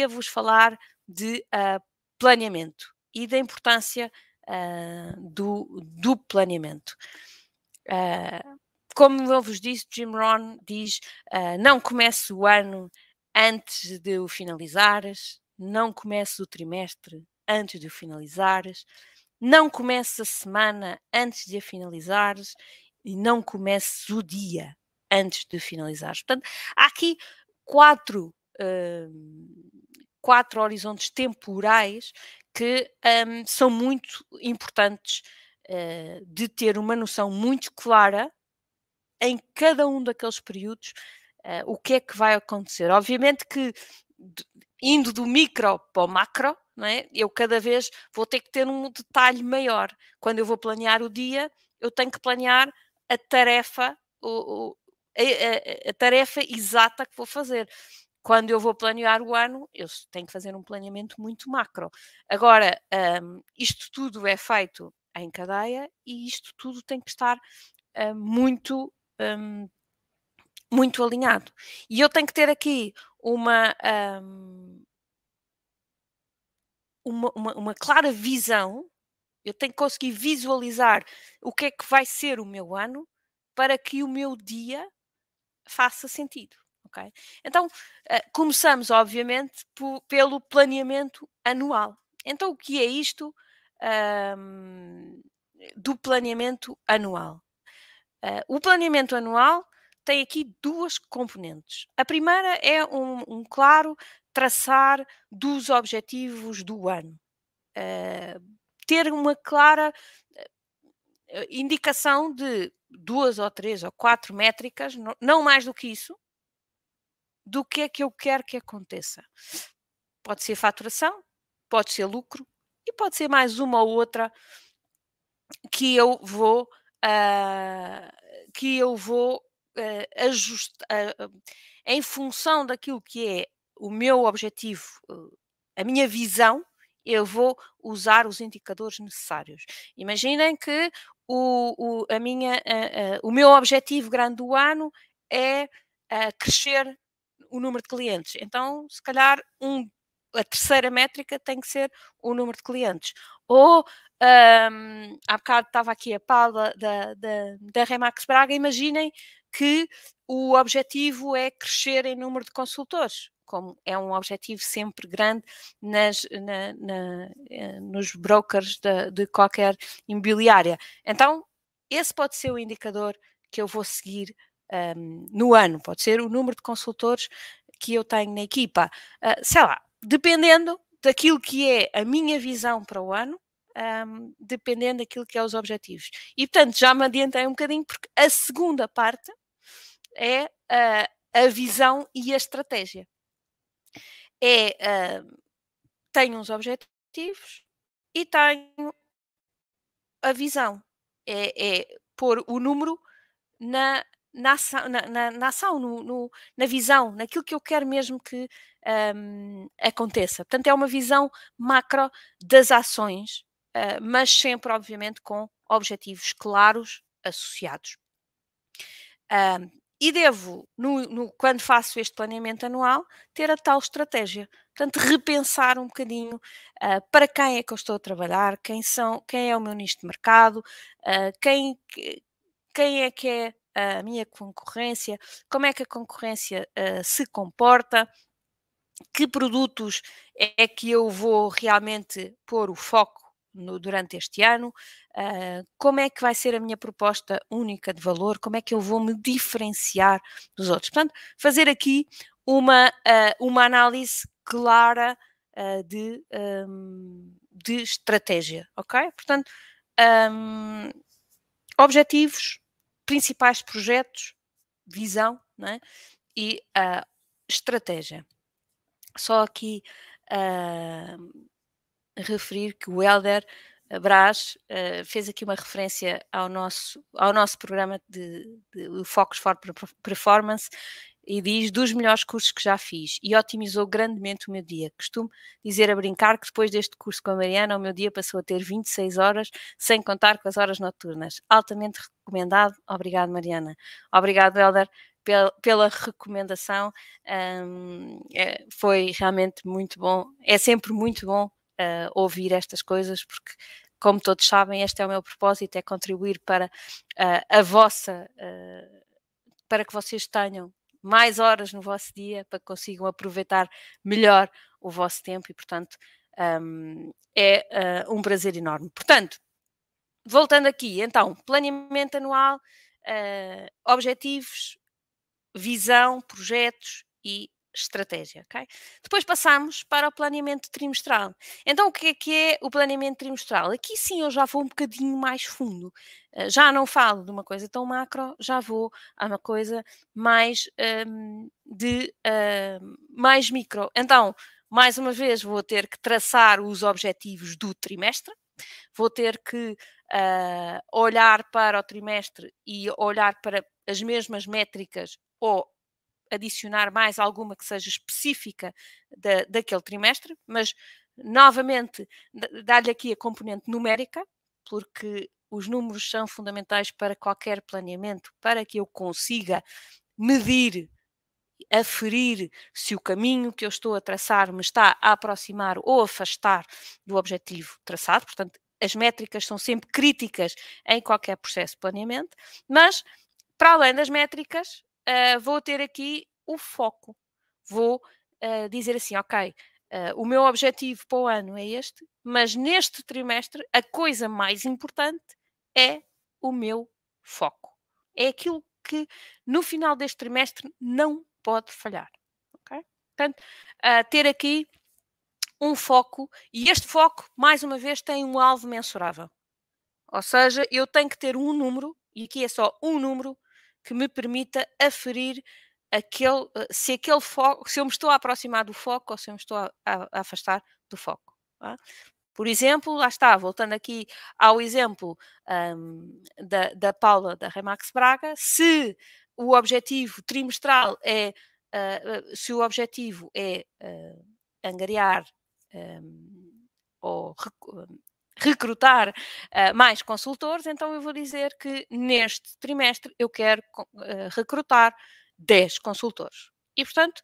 queria vos falar de uh, planeamento e da importância uh, do, do planeamento. Uh, como eu vos disse, Jim Rohn diz: não comece o ano antes de o finalizares, não comece o trimestre antes de o finalizares, não comece a semana antes de a finalizares e não comece o dia antes de finalizares. Portanto, há aqui quatro, quatro horizontes temporais que um, são muito importantes uh, de ter uma noção muito clara em cada um daqueles períodos uh, o que é que vai acontecer. Obviamente que indo do micro para o macro, não é? eu cada vez vou ter que ter um detalhe maior. Quando eu vou planear o dia, eu tenho que planear a tarefa, o, o, a, a, a, tarefa exata que vou fazer. Quando eu vou planear o ano, eu tenho que fazer um planeamento muito macro. Agora, um, isto tudo é feito em cadeia e isto tudo tem que estar uh, muito um, muito alinhado. E eu tenho que ter aqui uma, um, uma, uma, clara visão, eu tenho que conseguir visualizar o que é que vai ser o meu ano para que o meu dia faça sentido. Então, uh, começamos, obviamente, pelo planeamento anual. Então, o que é isto um, do planeamento anual? Uh, o planeamento anual tem aqui duas componentes. A primeira é um, um claro traçar dos objetivos do ano. Uh, ter uma clara indicação de duas ou três ou quatro métricas, não mais do que isso, do que é que eu quero que aconteça. Pode ser faturação, pode ser lucro e pode ser mais uma ou outra que eu vou uh, que eu vou uh, ajustar uh, em função daquilo que é o meu objetivo, a minha visão, eu vou usar os indicadores necessários. Imaginem que o, o, a minha, o meu objetivo grande do ano é crescer o número de clientes. Então, se calhar, um, a terceira métrica tem que ser o número de clientes. Ou um, há bocado estava aqui a Paula da, da, da Remax Braga, imaginem que o objetivo é crescer em número de consultores, como é um objetivo sempre grande nas, na, na, eh, nos brokers de, de, qualquer imobiliária. Então, esse pode ser o indicador que eu vou seguir um, no ano, pode ser o número de consultores que eu tenho na equipa. Uh, sei lá, dependendo daquilo que é a minha visão para o ano, um, dependendo daquilo que é os objetivos. E portanto, já me adiantei um bocadinho, porque a segunda parte é uh, a visão e a estratégia. É, uh, tenho uns objetivos e tenho a visão. É, é pôr o número na, na ação, na, na, na ação no, no, na visão, naquilo que eu quero mesmo que um, aconteça. Portanto, é uma visão macro das ações uh, mas sempre, obviamente, com objetivos claros associados. Uh, e devo, no, no, quando faço este planeamento anual, ter a tal estratégia. Portanto, repensar um bocadinho uh, para quem é que eu estou a trabalhar, quem, são, quem é o meu nicho de mercado, uh, quem, quem é que é a minha concorrência, como é que a concorrência uh, se comporta, que produtos é que eu vou realmente pôr o foco no, durante este ano, uh, como é que vai ser a minha proposta única de valor, como é que eu vou me diferenciar dos outros. Portanto, fazer aqui uma, uh, uma análise clara de, um, de estratégia, ok? Portanto, um, objetivos, principais projetos, visão né? e estratégia. Só aqui uh, referir que o Helder Brás uh, fez aqui uma referência ao nosso, ao nosso programa de, de Focus for Performance e diz dos melhores cursos que já fiz e otimizou grandemente o meu dia. Costumo dizer a brincar que depois deste curso com a Mariana, o meu dia passou a ter 26 horas, sem contar com as horas noturnas. Altamente recomendado. Obrigado, Mariana. Obrigado, Helder. pela, pela recomendação. Um, é, foi realmente muito bom. É sempre muito bom uh, ouvir estas coisas, porque, como todos sabem, este é o meu propósito: é contribuir para uh, a vossa. Uh, para que vocês tenham mais horas no vosso dia, para que consigam aproveitar melhor o vosso tempo e, portanto, um, é um prazer enorme. Portanto, voltando aqui, então, planeamento anual, uh, objetivos, visão, projetos e estratégia, ok? Depois passamos para o planeamento trimestral. Então, o que é que é o planeamento trimestral? Aqui sim eu já vou um bocadinho mais fundo. Uh, já não falo de uma coisa tão macro, já vou a uma coisa mais um, de uh, mais micro. Então, mais uma vez, vou ter que traçar os objetivos do trimestre, vou ter que uh, olhar para o trimestre e olhar para as mesmas métricas ou adicionar mais alguma que seja específica da, daquele trimestre, mas novamente dar-lhe aqui a componente numérica, porque os números são fundamentais para qualquer planeamento, para que eu consiga medir, aferir se o caminho que eu estou a traçar me está a aproximar ou afastar do objetivo traçado. Portanto, as métricas são sempre críticas em qualquer processo de planeamento, mas para além das métricas, uh, vou ter aqui o foco. Vou uh, dizer assim, ok, uh, o meu objetivo para o ano é este, mas neste trimestre a coisa mais importante é o meu foco. É aquilo que no final deste trimestre não pode falhar. Okay? Portanto, ter aqui um foco e este foco, mais uma vez, tem um alvo mensurável. Ou seja, eu tenho que ter um número, e aqui é só um número, que me permita aferir aquele, eh, se aquele foco, se eu me estou a aproximar do foco ou se eu me estou a, a, afastar do foco. Tá? Por exemplo, lá está, voltando aqui ao exemplo um, da, da Paula da Remax Braga, se o objetivo trimestral é, uh, se o objetivo é uh, angariar um, ou recrutar uh, mais consultores, então eu vou dizer que neste trimestre eu quero uh, recrutar 10 consultores. E, portanto,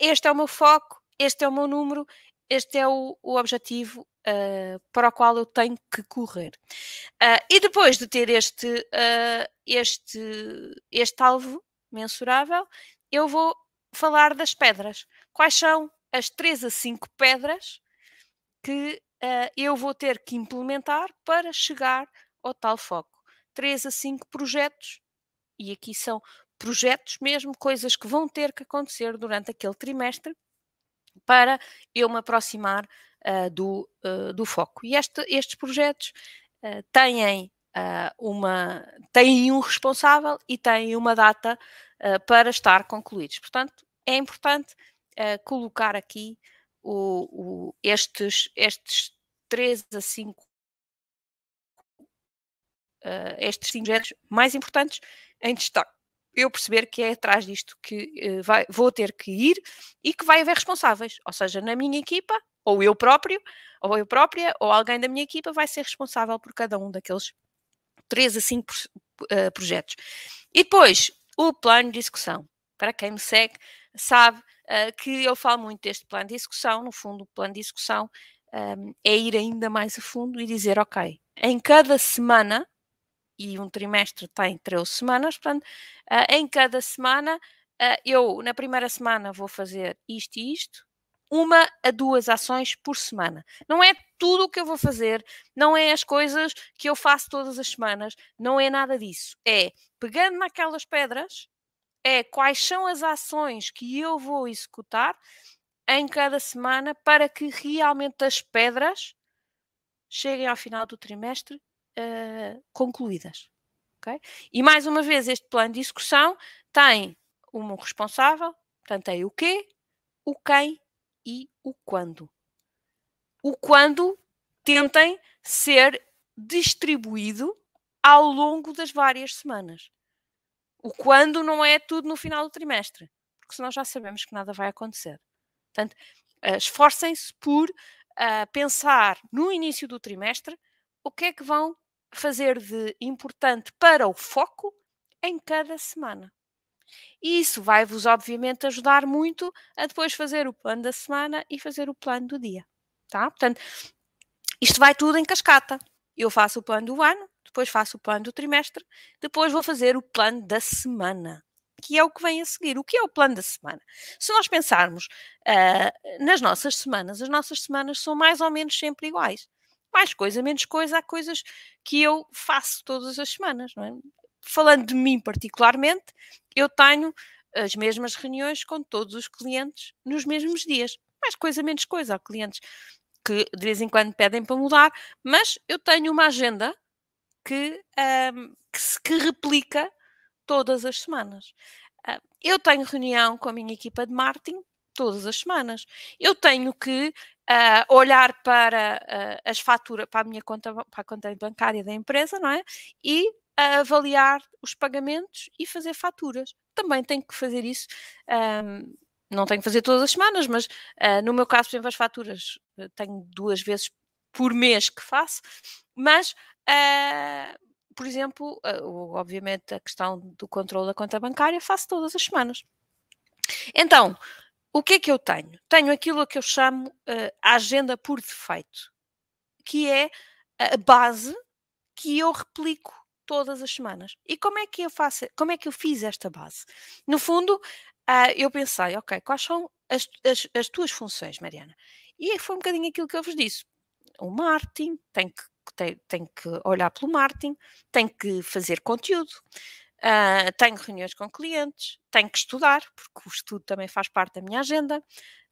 este é o meu foco, este é o meu número, este é o, o objetivo uh, para o qual eu tenho que correr. e depois de ter este, este, este alvo mensurável, eu vou falar das pedras. Quais são as 3 a 5 pedras que uh, eu vou ter que implementar para chegar ao tal foco. 3 a 5 projetos, e aqui são projetos mesmo, coisas que vão ter que acontecer durante aquele trimestre para eu me aproximar uh, do, uh, do foco. E este, estes projetos têm, uma, têm um responsável e têm uma data para estar concluídos. Portanto, é importante colocar aqui o, o, estes, estes 3 a 5 uh, estes 5 projetos mais importantes em destaque. Eu perceber que é atrás disto que uh, vai, vou ter que ir e que vai haver responsáveis, ou seja, na minha equipa, ou eu próprio, ou eu própria, ou alguém da minha equipa vai ser responsável por cada um daqueles 3 a 5 uh, projetos. E depois, o plano de execução. Para quem me segue, sabe uh, que eu falo muito deste plano de execução. No fundo, o plano de execução um, é ir ainda mais a fundo e dizer, ok, em cada semana, e um trimestre tem 13 semanas, portanto, uh, em cada semana, uh, eu na primeira semana vou fazer isto e isto, uma a duas ações por semana. Não é tudo o que eu vou fazer, não é as coisas que eu faço todas as semanas, não é nada disso. É pegando naquelas pedras é quais são as ações que eu vou executar em cada semana para que realmente as pedras cheguem ao final do trimestre uh, concluídas. Okay? E mais uma vez, este plano de execução tem um responsável, portanto, tem o quê, o quem e o quando. O quando tentem ser distribuído ao longo das várias semanas. O quando não é tudo no final do trimestre, porque senão já sabemos que nada vai acontecer. Portanto, uh, esforcem-se por uh, pensar no início do trimestre o que é que vão fazer de importante para o foco em cada semana. E isso vai-vos, obviamente, ajudar muito a depois fazer o plano da semana e fazer o plano do dia. Tá? Portanto, isto vai tudo em cascata. Eu faço o plano do ano, depois faço o plano do trimestre, depois vou fazer o plano da semana, que é o que vem a seguir. O que é o plano da semana? Se nós pensarmos uh, nas nossas semanas, as nossas semanas são mais ou menos sempre iguais. Mais coisa, menos coisa, há coisas que eu faço todas as semanas, é? Falando de mim particularmente, eu tenho as mesmas reuniões com todos os clientes nos mesmos dias. Mais coisa, menos coisa. Há clientes que de vez em quando pedem para mudar, mas eu tenho uma agenda que, um, que, se, que replica todas as semanas. Uh, eu tenho reunião com a minha equipa de marketing todas as semanas. Eu tenho que uh, olhar para uh, as faturas, para a minha conta, para a conta bancária da empresa, não é? E avaliar os pagamentos e fazer faturas. Também tenho que fazer isso. Um, não tenho que fazer todas as semanas, mas no meu caso, por exemplo, as faturas tenho duas vezes por mês que faço, mas Uh, por exemplo, uh, obviamente a questão do controle da conta bancária faço todas as semanas. Então, o que é que eu tenho? Tenho aquilo que eu chamo uh, a agenda por defeito, que é a base que eu replico todas as semanas. E como é que eu faço? Como é que eu fiz esta base? No fundo, uh, eu pensei, ok, quais são as, as, as tuas funções, Mariana? E foi um bocadinho aquilo que eu vos disse. O marketing tem que tem, tem que olhar pelo marketing, tem que fazer conteúdo, uh, tenho reuniões com clientes, tenho que estudar, porque o estudo também faz parte da minha agenda,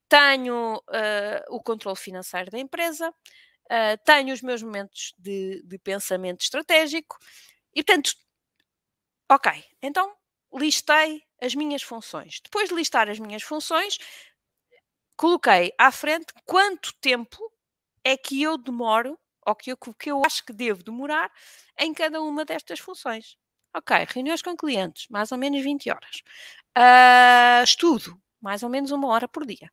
tenho uh, o controle financeiro da empresa, uh, tenho os meus momentos de, de pensamento estratégico e, portanto, ok, então listei as minhas funções. Depois de listar as minhas funções, coloquei à frente quanto tempo é que eu demoro ou que eu, que eu acho que devo demorar em cada uma destas funções. Ok, reuniões com clientes, mais ou menos 20 horas. Uh, estudo, mais ou menos uma hora por dia.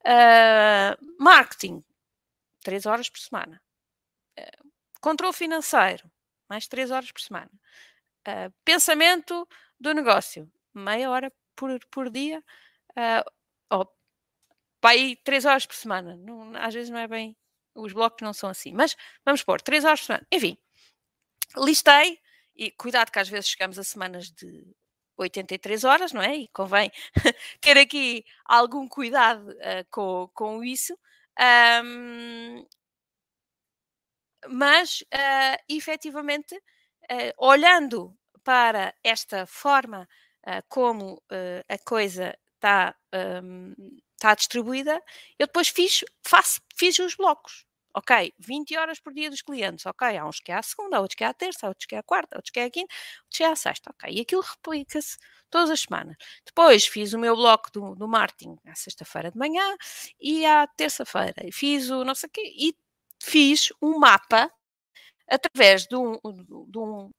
Uh, marketing, 3 horas por semana. Uh, controle financeiro, mais 3 horas por semana. Uh, pensamento do negócio, meia hora por, por dia. Uh, vai 3 horas por semana. Não, às vezes não é bem os blocos não são assim. Mas vamos pôr 3 horas por semana. Enfim, listei, e cuidado que às vezes chegamos a semanas de 83 horas, não é? E convém ter aqui algum cuidado uh, com, com isso. Um, mas, uh, efetivamente, uh, olhando para esta forma uh, como a coisa está um, tá distribuída, eu depois fiz, faço, fiz os blocos ok, 20 horas por dia dos clientes, ok, há uns que é à segunda, há outros que é à terça, há outros que é à quarta, há outros que é à quinta, outros que é à sexta, ok, e aquilo replica-se todas as semanas. Depois fiz o meu bloco do, do marketing à sexta-feira de manhã e à terça-feira, fiz o não sei o quê, e fiz um mapa através de um, de um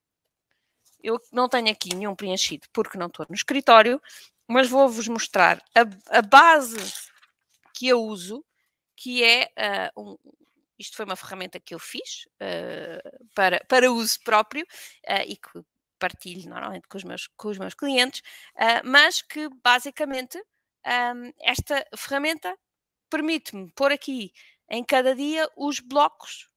eu não tenho aqui nenhum preenchido porque não estou no escritório, mas vou-vos mostrar a, a, base que eu uso, que é uh, um, isto foi uma ferramenta que eu fiz uh, para, para uso próprio uh, e que partilho normalmente com os meus, com os meus clientes, uh, mas que basicamente um, esta ferramenta permite-me pôr aqui em cada dia os blocos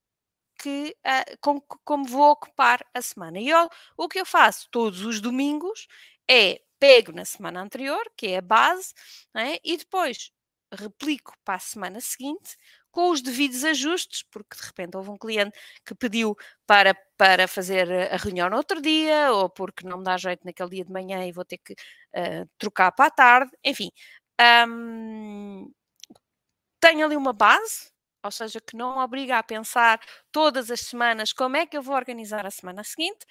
que, uh, com, como vou ocupar a semana. E eu, o que eu faço todos os domingos é pego na semana anterior, que é a base, é? e depois replico para a semana seguinte com os devidos ajustes, porque de repente houve um cliente que pediu para, para fazer a reunião no outro dia, ou porque não me dá jeito naquele dia de manhã e vou ter que uh, trocar para a tarde, enfim. Um, ali uma base, ou seja, que não obriga a pensar todas as semanas como é que eu vou organizar a semana seguinte,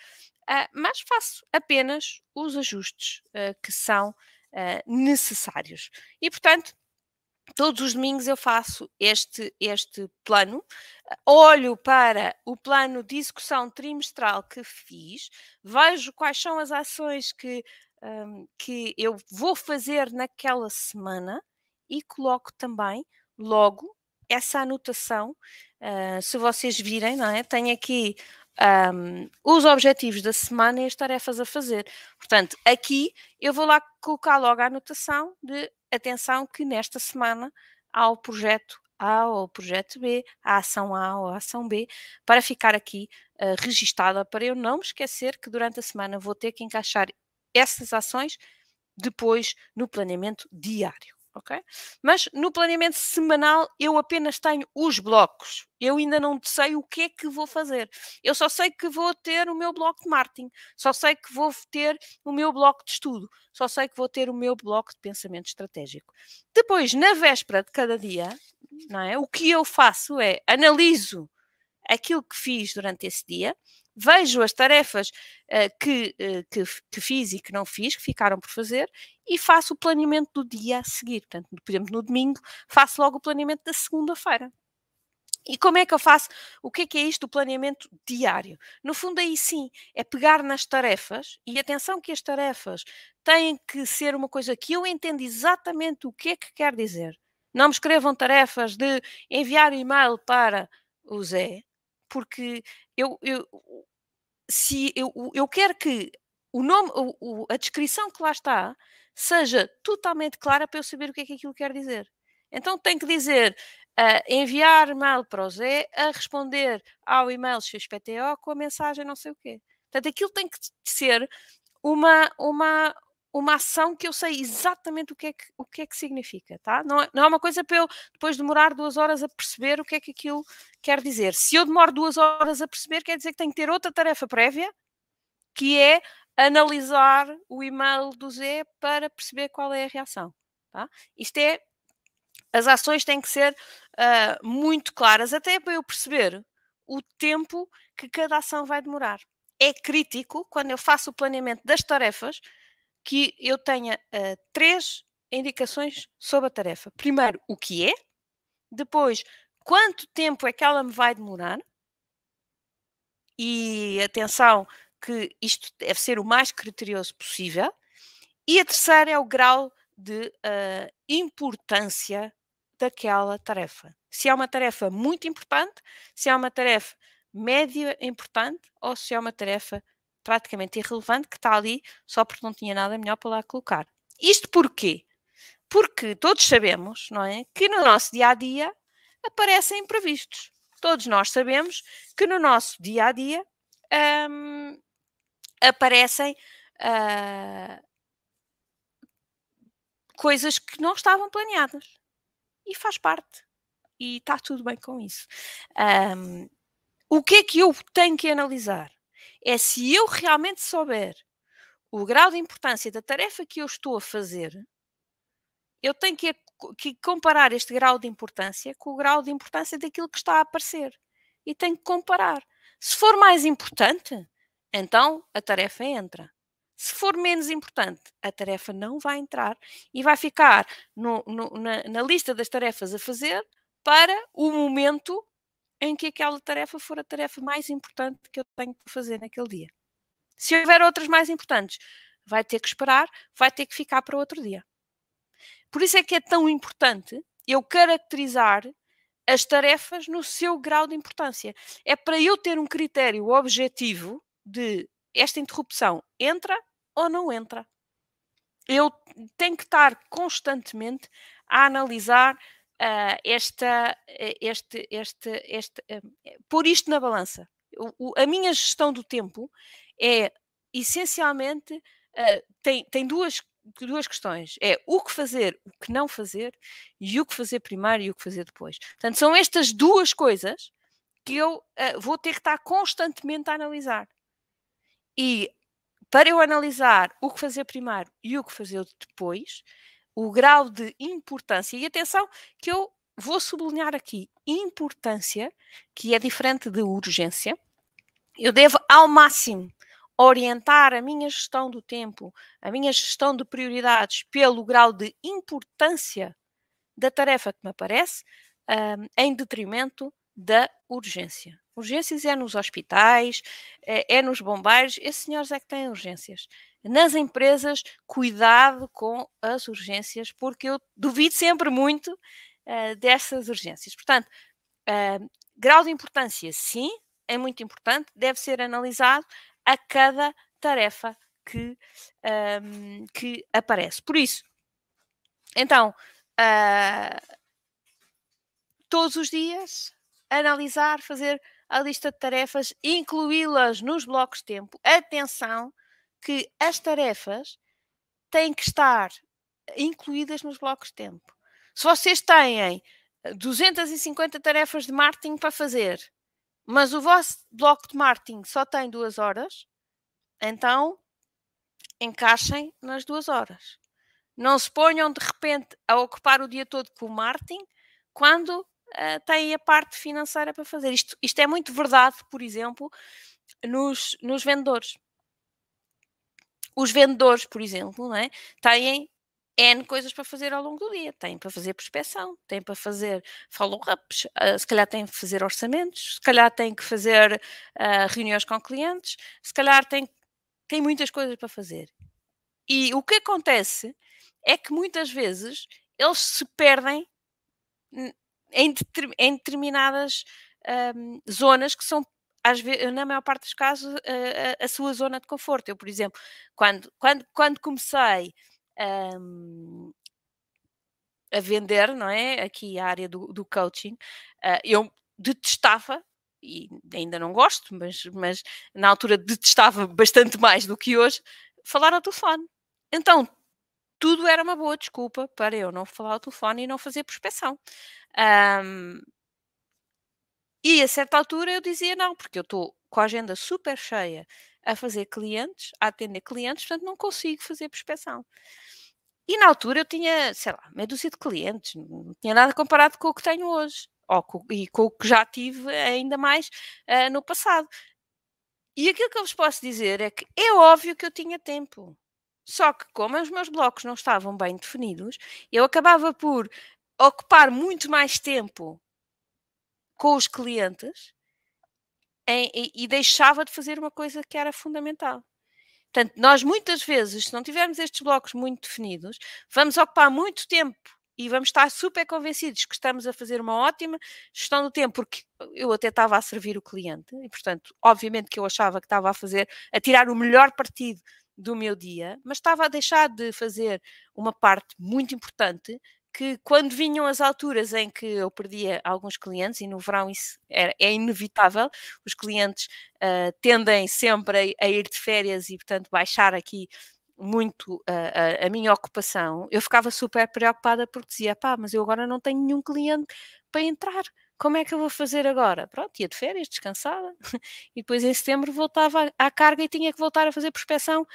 uh, mas faço apenas os ajustes uh, que são necessários. E, portanto, todos os domingos eu faço este, este plano, olho para o plano de execução trimestral que fiz, vejo quais são as ações que, um, que eu vou fazer naquela semana e coloco também logo essa anotação. Uh, se vocês virem, não é? Tenho aqui um, os objetivos da semana e as tarefas a fazer. Portanto, aqui eu vou lá colocar logo a anotação de atenção que nesta semana há o projeto A ou o projeto B, a ação A ou a ação B, para ficar aqui uh, registada, para eu não me esquecer que durante a semana vou ter que encaixar essas ações depois no planeamento diário ok? Mas no planeamento semanal eu apenas tenho os blocos. Eu ainda não sei o que é que vou fazer. Eu só sei que vou ter o meu bloco de marketing, só sei que vou ter o meu bloco de estudo, só sei que vou ter o meu bloco de pensamento estratégico. Depois, na véspera de cada dia, não é? O que eu faço é analiso aquilo que fiz durante esse dia vejo as tarefas uh, que, uh, que, que, fiz e que não fiz, que ficaram por fazer, e faço o planeamento do dia a seguir. Portanto, por exemplo, no domingo, faço logo o planeamento da segunda-feira. E como é que eu faço? O que é que é isto do planeamento diário? No fundo, aí sim, é pegar nas tarefas e atenção que as tarefas têm que ser uma coisa que eu entendo exatamente o que é que quer dizer. Não me escrevam tarefas de enviar e-mail para o Zé, porque eu, eu, se eu, eu quero que o nome, o, o, a descrição que lá está seja totalmente clara para eu saber o que é que aquilo quer dizer. Então tem que dizer uh, enviar e-mail para o Zé a responder ao e-mail XPTO com a mensagem não sei o quê. Portanto, aquilo tem que ser uma, uma, uma ação que eu sei exatamente o que é que, o que, é que significa, tá? Não é, não é uma coisa para eu depois demorar duas horas a perceber o que é que aquilo quer dizer. Se eu demoro duas horas a perceber, quer dizer que tenho que ter outra tarefa prévia, que é analisar o e-mail do Zé para perceber qual é a reação, tá? Isto é, as ações têm que ser uh, muito claras, até para eu perceber o tempo que cada ação vai demorar. É crítico, quando eu faço o planeamento das tarefas, que eu tenha uh, três indicações sobre a tarefa. Primeiro, o que é. Depois, quanto tempo é que ela me vai demorar. E atenção, que isto deve ser o mais criterioso possível. E a terceira é o grau de uh, importância daquela tarefa. Se é uma tarefa muito importante, se é uma tarefa média importante ou se é uma tarefa praticamente irrelevante que está ali só porque não tinha nada melhor para lá colocar. Isto porquê? Porque todos sabemos, não é, que no nosso dia a dia aparecem imprevistos. Todos nós sabemos que no nosso dia a dia um, aparecem uh, coisas que não estavam planeadas e faz parte e está tudo bem com isso. Um, o que é que eu tenho que analisar? é se eu realmente souber o grau de importância da tarefa que eu estou a fazer, eu tenho que, que, comparar este grau de importância com o grau de importância daquilo que está a aparecer. E tenho que comparar. Se for mais importante, então a tarefa entra. Se for menos importante, a tarefa não vai entrar e vai ficar no, no, na, na lista das tarefas a fazer para o momento em que aquela tarefa for a tarefa mais importante que eu tenho que fazer naquele dia. Se houver outras mais importantes, vai ter que esperar, vai ter que ficar para outro dia. Por isso é que é tão importante eu caracterizar as tarefas no seu grau de importância. É para eu ter um critério objetivo de esta interrupção entra ou não entra. Eu tenho que estar constantemente a analisar uh, esta, eh, este, este, este, uh, pôr isto na balança. O, o, a minha gestão do tempo é essencialmente uh, tem, tem duas, duas questões: é o que fazer, o que não fazer, e o que fazer primeiro e o que fazer depois. Portanto, são estas duas coisas que eu uh, vou ter que estar constantemente a analisar. E para eu analisar o que fazer primeiro e o que fazer depois, o grau de importância. E atenção, que eu vou sublinhar aqui importância, que é diferente de urgência. Eu devo, ao máximo, orientar a minha gestão do tempo, a minha gestão de prioridades pelo grau de importância da tarefa que me aparece, um, em detrimento da urgência. Urgências é nos hospitais, é, é nos bombeiros, esses senhores é que têm urgências nas empresas, cuidado com as urgências, porque eu duvido sempre muito uh, dessas urgências. Portanto, uh, grau de importância, sim, é muito importante, deve ser analisado a cada tarefa que, um, que aparece. Por isso, então, uh, todos os dias, analisar, fazer a lista de tarefas, incluí-las nos blocos de tempo. Atenção que as tarefas têm que estar incluídas nos blocos de tempo. Se vocês têm 250 tarefas de marketing para fazer, mas o vosso bloco de marketing só tem duas horas, então encaixem nas duas horas. Não se ponham de repente a ocupar o dia todo com o marketing quando uh, têm a parte financeira para fazer. Isto, isto é muito verdade, por exemplo, nos, nos vendedores. Os vendedores, por exemplo, não é? têm N coisas para fazer ao longo do dia. Tem para fazer prospeção, tem para fazer follow-ups, uh, se calhar tem que fazer orçamentos, se calhar tem que fazer uh, reuniões com clientes, se calhar tem, tem muitas coisas para fazer. E o que acontece é que muitas vezes eles se perdem em, em determinadas um, zonas que são às vezes, na maior parte dos casos, a, a, sua zona de conforto. Eu, por exemplo, quando, quando, quando comecei um, a vender, não é? Aqui a área do, do coaching, uh, eu detestava, e ainda não gosto, mas, mas na altura detestava bastante mais do que hoje, falar ao telefone. Então, tudo era uma boa desculpa para eu não falar ao telefone e não fazer prospeção. Um, e a certa altura eu dizia não, porque eu estou com a agenda super cheia a fazer clientes, a atender clientes, portanto não consigo fazer prospeção. E na altura eu tinha, sei lá, meia dúzia de clientes, não tinha nada comparado com o que tenho hoje, ou com, e com o que já tive ainda mais uh, no passado. E aquilo que eu vos posso dizer é que é óbvio que eu tinha tempo. Só que, como os meus blocos não estavam bem definidos, eu acabava por ocupar muito mais tempo com os clientes em, e, e deixava de fazer uma coisa que era fundamental. Portanto, nós muitas vezes, se não tivermos estes blocos muito definidos, vamos ocupar muito tempo e vamos estar super convencidos que estamos a fazer uma ótima gestão do tempo, porque eu até estava a servir o cliente, e portanto, obviamente que eu achava que estava a fazer, a tirar o melhor partido do meu dia, mas estava a deixar de fazer uma parte muito importante que quando vinham as alturas em que eu perdia alguns clientes, e no verão isso é, é inevitável, os clientes uh, tendem sempre a, a, ir de férias e, portanto, baixar aqui muito uh, a, a, minha ocupação, eu ficava super preocupada porque dizia, pá, mas eu agora não tenho nenhum cliente para entrar. Como é que eu vou fazer agora? Pronto, ia de férias, descansada, e depois em setembro voltava à carga e tinha que voltar a fazer prospeção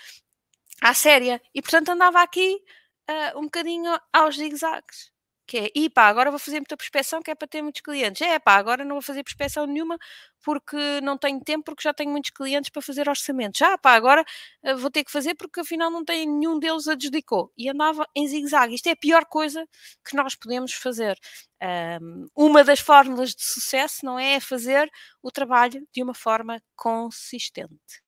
à séria. E portanto andava aqui uh, um bocadinho aos zigzags. Que é, e pá, agora vou fazer muita prospeção que é para ter muitos clientes. É pá, agora não vou fazer prospeção nenhuma porque não tenho tempo, porque já tenho muitos clientes para fazer orçamentos. Já pá, agora uh, vou ter que fazer porque afinal não tenho nenhum deles adjudicou. E andava em zigue-zague. Isto é a pior coisa que nós podemos fazer. Um, uma das fórmulas de sucesso não é fazer o trabalho de uma forma consistente.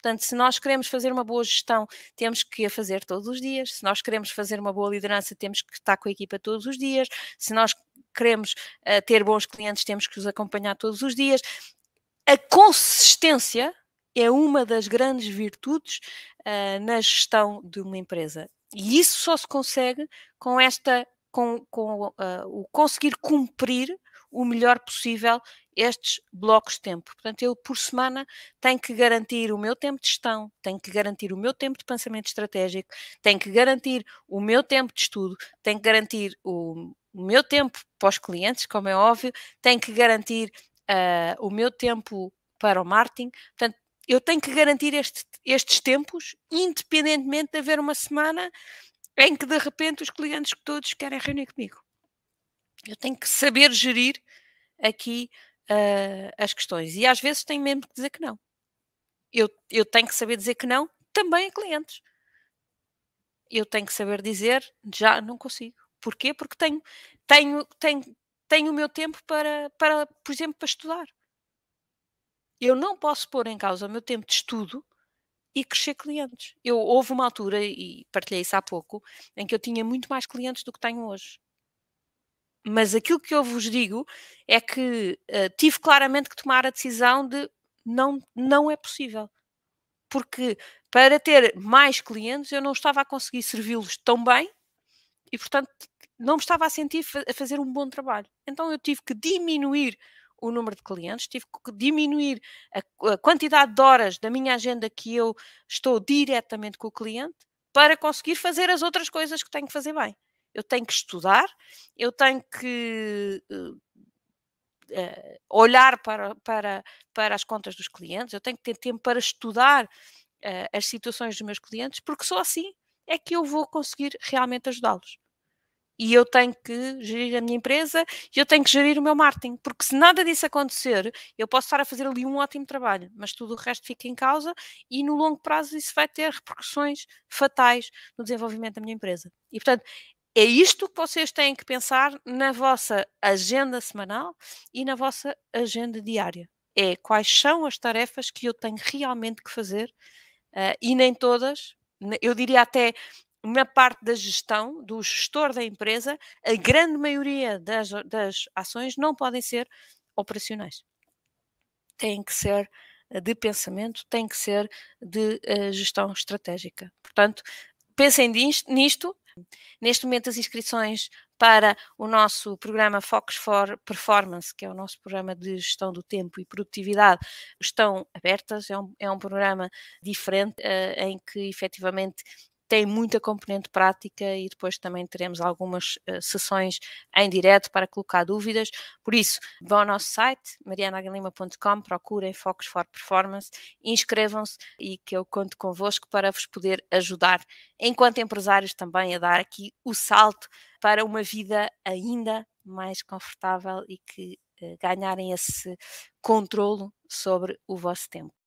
Portanto, se nós queremos fazer uma boa gestão, temos que a fazer todos os dias. Se nós queremos fazer uma boa liderança, temos que estar com a equipa todos os dias. Se nós queremos uh, ter bons clientes, temos que os acompanhar todos os dias. A consistência é uma das grandes virtudes uh, na gestão de uma empresa. E isso só se consegue com esta, com, com uh, o conseguir cumprir o melhor possível estes blocos de tempo. Portanto, eu por semana tenho que garantir o meu tempo de gestão, tenho que garantir o meu tempo de pensamento estratégico, tenho que garantir o meu tempo de estudo, tenho que garantir o, meu tempo para os clientes, como é óbvio, tenho que garantir uh, o meu tempo para o marketing. Portanto, eu tenho que garantir este, estes tempos, independentemente de haver uma semana em que de repente os clientes todos querem reunir comigo. Eu tenho que saber gerir aqui uh, as questões. E às vezes tenho mesmo que dizer que não. Eu, eu tenho que saber dizer que não também a clientes. Eu tenho que saber dizer já não consigo. Porquê? Porque tenho, tenho, tenho, tenho o meu tempo para, para, por exemplo, para estudar. Eu não posso pôr em causa o meu tempo de estudo e crescer clientes. Eu houve uma altura, e partilhei isso há pouco, em que eu tinha muito mais clientes do que tenho hoje Mas aquilo que eu vos digo é que uh, tive claramente que tomar a decisão de não, não é possível. Porque para ter mais clientes eu não estava a conseguir servi-los tão bem e, portanto, não me estava a sentir a fazer um bom trabalho. Então eu tive que diminuir o número de clientes, tive que diminuir a, a, quantidade de horas da minha agenda que eu estou diretamente com o cliente para conseguir fazer as outras coisas que tenho que fazer bem. Eu tenho que estudar, eu tenho que uh, olhar para, para, para as contas dos clientes, eu tenho que ter tempo para estudar uh, as situações dos meus clientes, porque só assim é que eu vou conseguir realmente ajudá-los e eu tenho que gerir a minha empresa e eu tenho que gerir o meu marketing, porque se nada disso acontecer, eu posso estar a fazer ali um ótimo trabalho, mas tudo o resto fica em causa e no longo prazo isso vai ter repercussões fatais no desenvolvimento da minha empresa. E portanto, é isto que vocês têm que pensar na vossa agenda semanal e na vossa agenda diária. É quais são as tarefas que eu tenho realmente que fazer uh, e nem todas, eu diria até na parte da gestão, do gestor da empresa, a grande maioria das, das ações não podem ser operacionais. Têm que ser eh, de pensamento, têm que ser de uh, gestão estratégica. Portanto, pensem nisto. Neste momento, as inscrições para o nosso programa Focus for Performance, que é o nosso programa de gestão do tempo e produtividade, estão abertas. É um, é um programa diferente uh, em que efetivamente tem muita componente prática e depois também teremos algumas uh, sessões em direto para colocar dúvidas. Por isso, vão ao nosso site, marianagalima.com, procurem Focus for Performance, inscrevam-se e que eu conto convosco para vos poder ajudar, enquanto empresários também, a dar aqui o salto para uma vida ainda mais confortável e que uh, ganharem esse controlo sobre o vosso tempo.